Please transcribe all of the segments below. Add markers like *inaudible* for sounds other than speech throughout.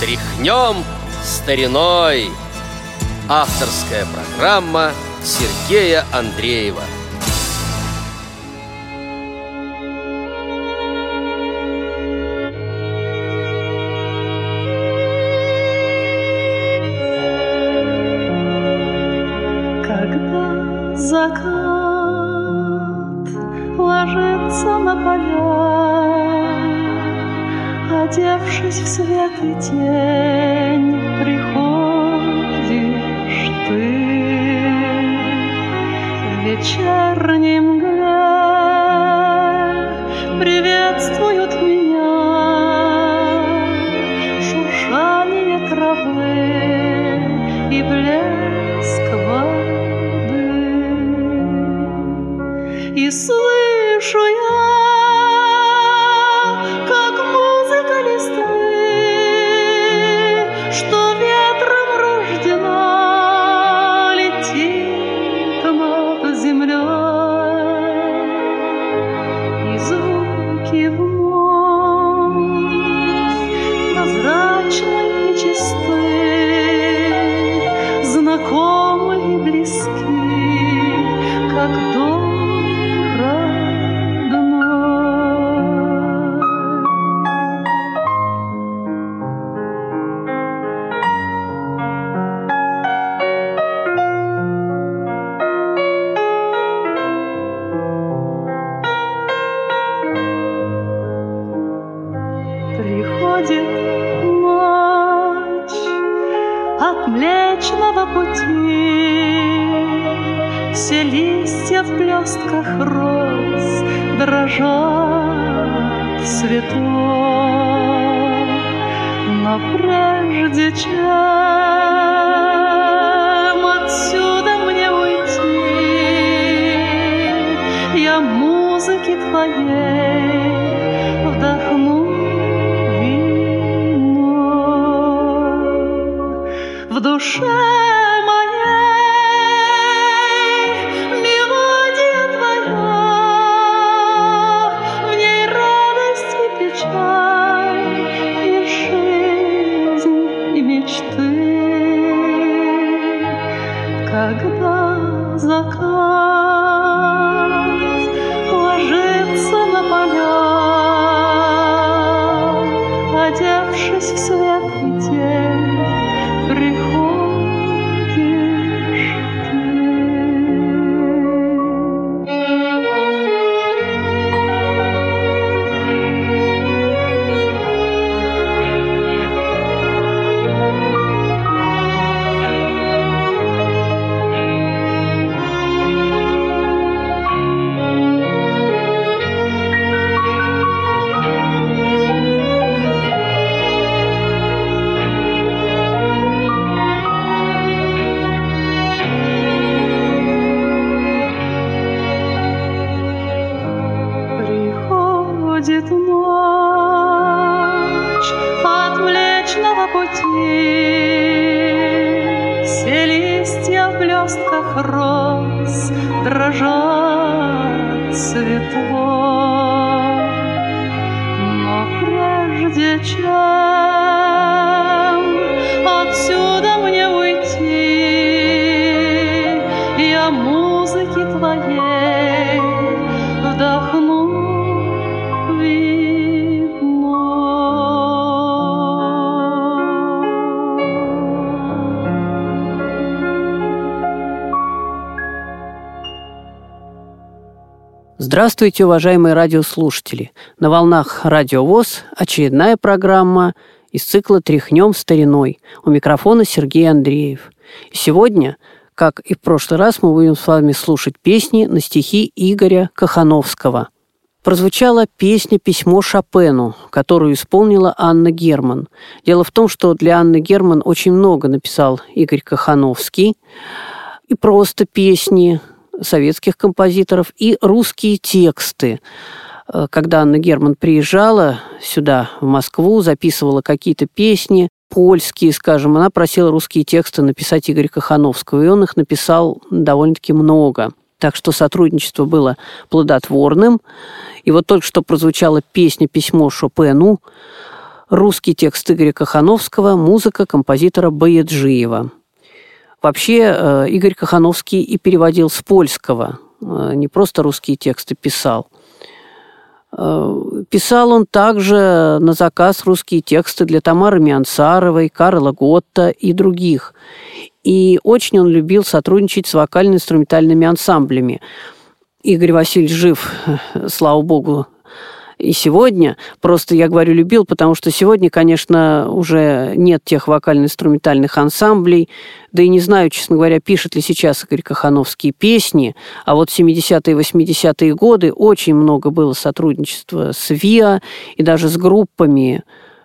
Тряхнем стариной. Авторская программа Сергея Андреева. Когда закат ложится на поля, Одевшись в свет и тень, приходишь ты в вечернем мгле, приветствуют меня шуршание травы и блеск воды. И слышу я, листья в блестках роз дрожат цветов. Но прежде чем отсюда мне уйти, я музыки твоей вдохну вино в душе Здравствуйте, уважаемые радиослушатели! На волнах Радио ВОЗ очередная программа из цикла «Тряхнем стариной». У микрофона Сергей Андреев. И сегодня, как и в прошлый раз, мы будем с вами слушать песни на стихи Игоря Кахановского. Прозвучала песня «Письмо Шопену», которую исполнила Анна Герман. Дело в том, что для Анны Герман очень много написал Игорь Кахановский. И просто песни, советских композиторов и русские тексты. Э, Когда Анна Герман приезжала сюда, в Москву, записывала какие-то песни, польские, скажем, она просила русские тексты написать Игоря Кахановского, и он их написал довольно-таки много. Так что сотрудничество было плодотворным. И вот только что прозвучала песня «Письмо Шопену», Русский текст Игоря Кахановского, музыка композитора Баяджиева. Вообще э, Игорь Кахановский и переводил с польского, э, не просто русские тексты писал. Э, писал он также на заказ русские тексты для Тамары Миансаровой, Карла Готта и других. И очень он любил сотрудничать с вокально-инструментальными ансамблями. Игорь Васильевич жив, *laughs* слава богу, и сегодня. Просто я говорю любил, потому что сегодня, конечно, уже нет тех вокально-инструментальных ансамблей. Да и не знаю, честно говоря, пишет ли сейчас Игорь Кахановские песни. А вот 70-е и 80-е годы очень много было сотрудничества с ВИА и даже с группами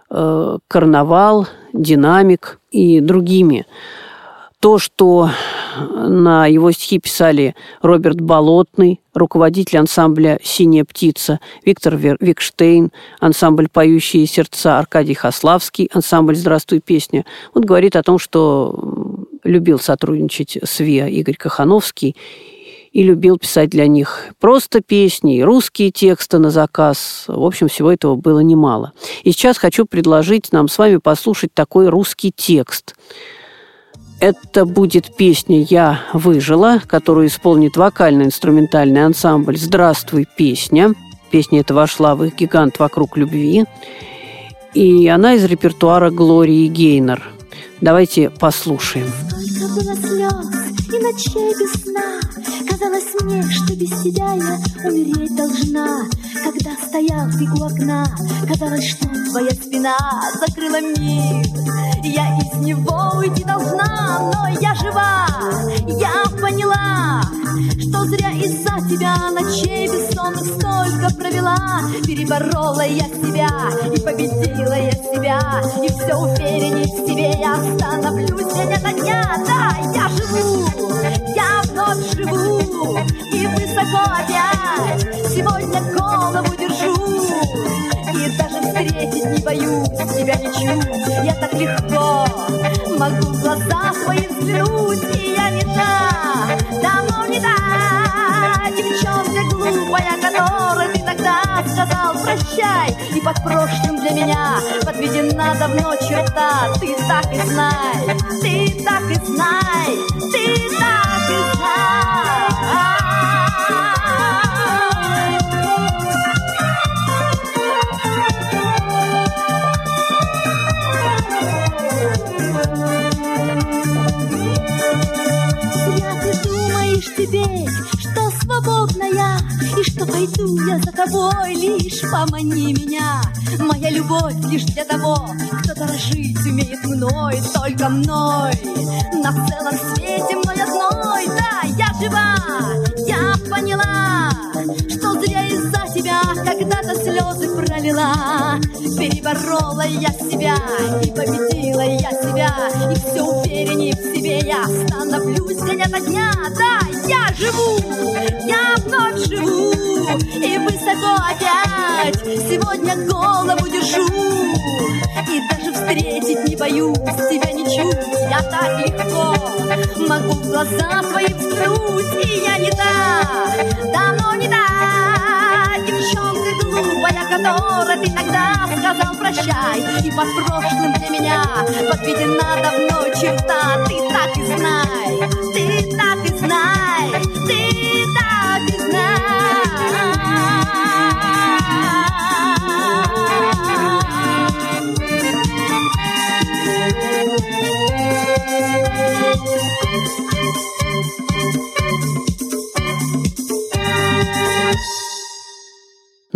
э, «Карнавал», «Динамик» и другими то, что на его стихи писали Роберт Болотный, руководитель ансамбля «Синяя птица», Виктор Викштейн, ансамбль «Поющие сердца», Аркадий Хаславский, ансамбль «Здравствуй, песня». Он говорит о том, что любил сотрудничать с ВИА Игорь Кахановский и любил писать для них просто песни, русские тексты на заказ. В общем, всего этого было немало. И сейчас хочу предложить нам с вами послушать такой русский текст – это будет песня «Я выжила», которую исполнит вокально-инструментальный ансамбль «Здравствуй, песня». Песня эта вошла в их гигант «Вокруг любви». И она из репертуара Глории Гейнер. Давайте послушаем. Сколько было слез и ночей без сна Казалось мне, что без тебя я умереть должна. Когда стоял ты у окна Казалось, что твоя спина закрыла мир. Я из него уйти должна, но я жива Я поняла, что зря из-за тебя Ночей бессонных столько провела. Переборола я себя и победила я себя. И все увереннее в себе я становлюсь. День ото дня Да, я живу, я вновь живу. И высоко опять сегодня голову держу. И даже встретить не боюсь тебя ничуть Я так легко могу в глаза свои взглянуть. И я не та, давно та Девчонка глупая, которой ты тогда сказал прощай И под прошлым для меня подведена давно черта Ты так и знай, ты так и знай, ты так и знай помани меня. Моя любовь лишь для того, кто дорожить умеет мной Только мной, на целом свете Когда-то слезы пролила. Переборола я себя и победила я себя И все увереннее в себе я становлюсь день ото дня. Да, я живу, я вновь живу И высоко опять сегодня голову держу. И даже встретить не боюсь тебя ничуть Я так легко могу в глаза твои взглянуть И я не та, давно не та которой ты тогда сказал прощай И под прошлым для меня подведена давно черта. Ты так и знай,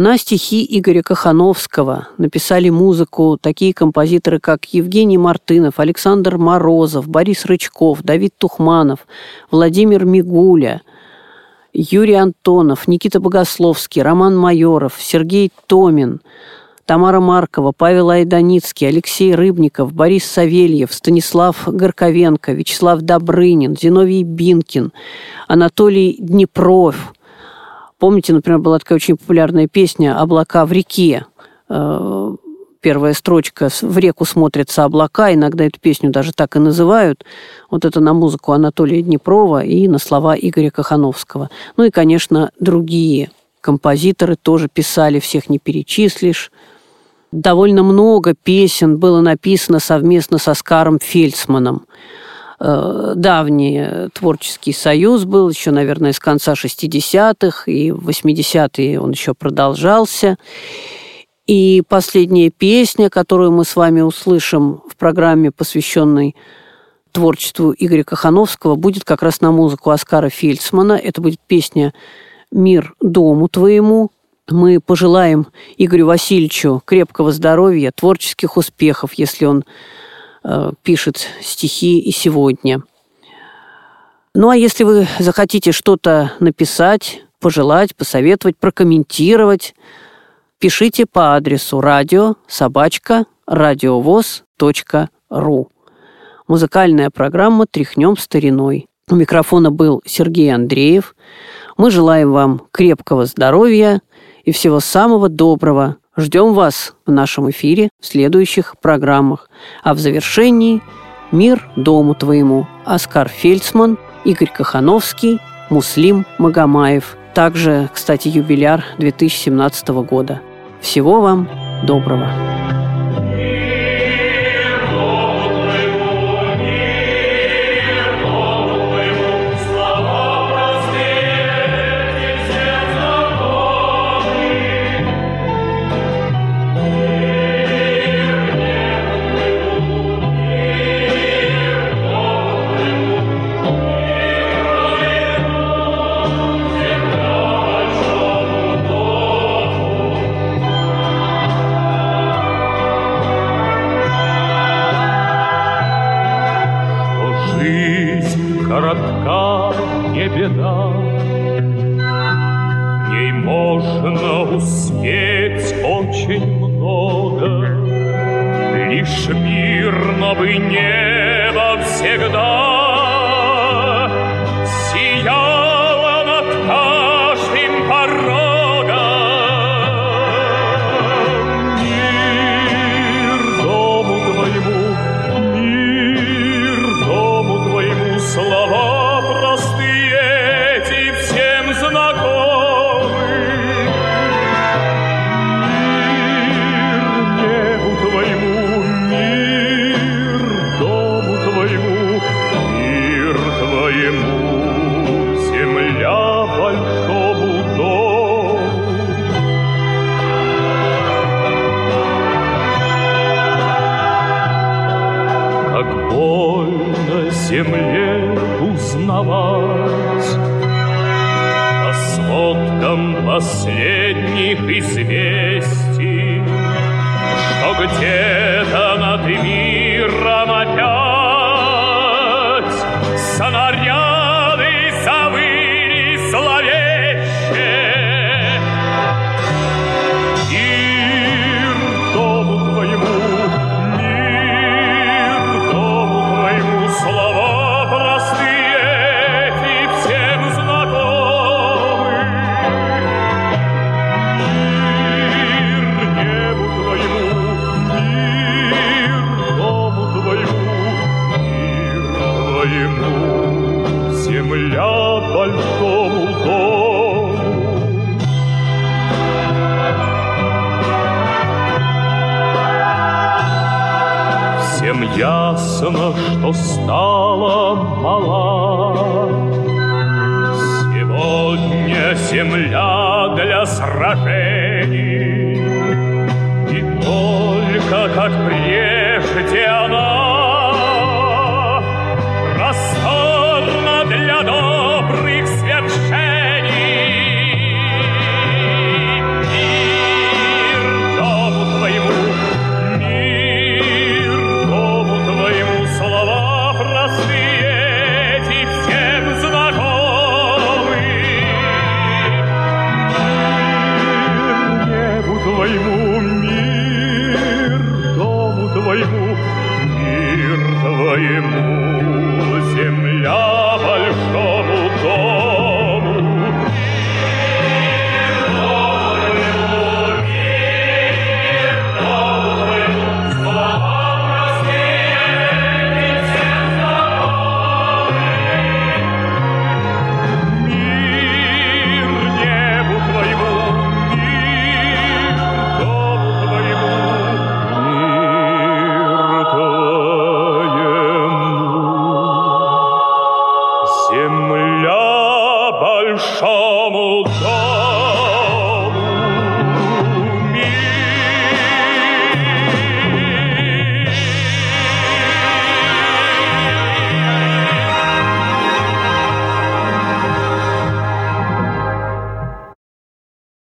На стихи Игоря Кахановского написали музыку такие композиторы, как Евгений Мартынов, Александр Морозов, Борис Рычков, Давид Тухманов, Владимир Мигуля, Юрий Антонов, Никита Богословский, Роман Майоров, Сергей Томин, Тамара Маркова, Павел Айданицкий, Алексей Рыбников, Борис Савельев, Станислав Горковенко, Вячеслав Добрынин, Зиновий Бинкин, Анатолий Днепров – Помните, например, была такая очень популярная песня «Облака в реке». Э, первая строчка «В реку смотрятся облака». Иногда эту песню даже так и называют. Вот это на музыку Анатолия Днепрова и на слова Игоря Кахановского. Ну и, конечно, другие композиторы тоже писали, всех не перечислишь. Довольно много песен было написано совместно со Скаром Фельдсманом. Э, давний творческий союз был еще, наверное, с конца 60-х, и в 80-е он еще продолжался. И последняя песня, которую мы с вами услышим в программе, посвященной творчеству Игоря Кахановского, будет как раз на музыку Оскара Фельдсмана. Это будет песня «Мир дому твоему». Мы пожелаем Игорю Васильевичу крепкого здоровья, творческих успехов, если он э, пишет стихи и сегодня. Ну а если вы захотите что-то написать, пожелать, посоветовать, прокомментировать, пишите по адресу радио собачка радиовоз.ру. Музыкальная программа «Тряхнем стариной». У микрофона был Сергей Андреев. Мы желаем вам крепкого здоровья и всего самого доброго. Ждем вас в нашем эфире в следующих программах. А в завершении «Мир дому твоему» Оскар Фельдсман, Игорь Кахановский, Муслим Магомаев. Также, кстати, юбиляр 2017 года. Всего вам доброго! всегда. последних известий. что стала мала. Сегодня земля для сражений, И только как прежде она твоему, мир дому твоему, мир твоему.